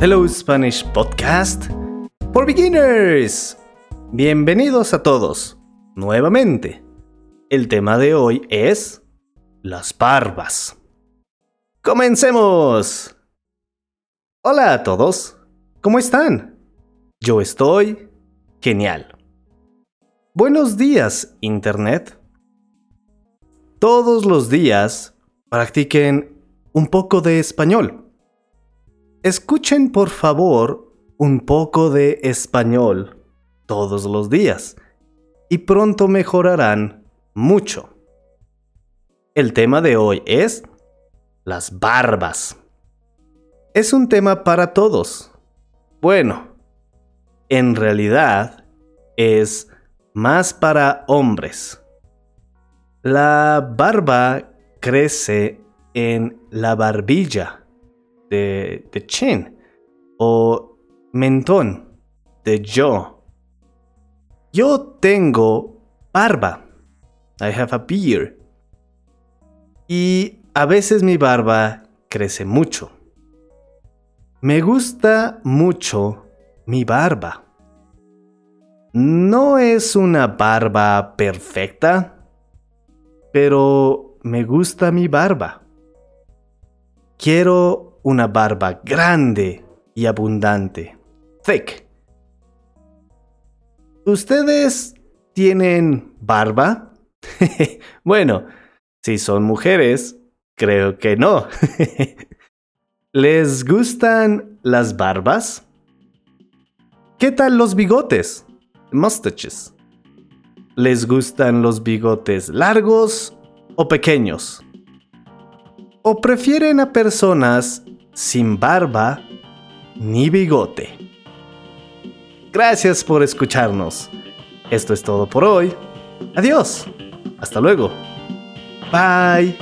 Hello Spanish Podcast for Beginners. Bienvenidos a todos. Nuevamente, el tema de hoy es las barbas. ¡Comencemos! Hola a todos, ¿cómo están? Yo estoy genial. Buenos días, Internet. Todos los días practiquen un poco de español. Escuchen por favor un poco de español todos los días y pronto mejorarán mucho. El tema de hoy es las barbas. Es un tema para todos. Bueno, en realidad es más para hombres. La barba crece en la barbilla de, de chin o mentón de yo. Yo tengo barba. I have a beard. Y a veces mi barba crece mucho. Me gusta mucho mi barba. No es una barba perfecta, pero me gusta mi barba. Quiero una barba grande y abundante. Thick. ¿Ustedes tienen barba? bueno, si son mujeres, creo que no. ¿Les gustan las barbas? ¿Qué tal los bigotes? Mustaches. ¿Les gustan los bigotes largos o pequeños? o prefieren a personas sin barba ni bigote. Gracias por escucharnos. Esto es todo por hoy. Adiós. Hasta luego. Bye.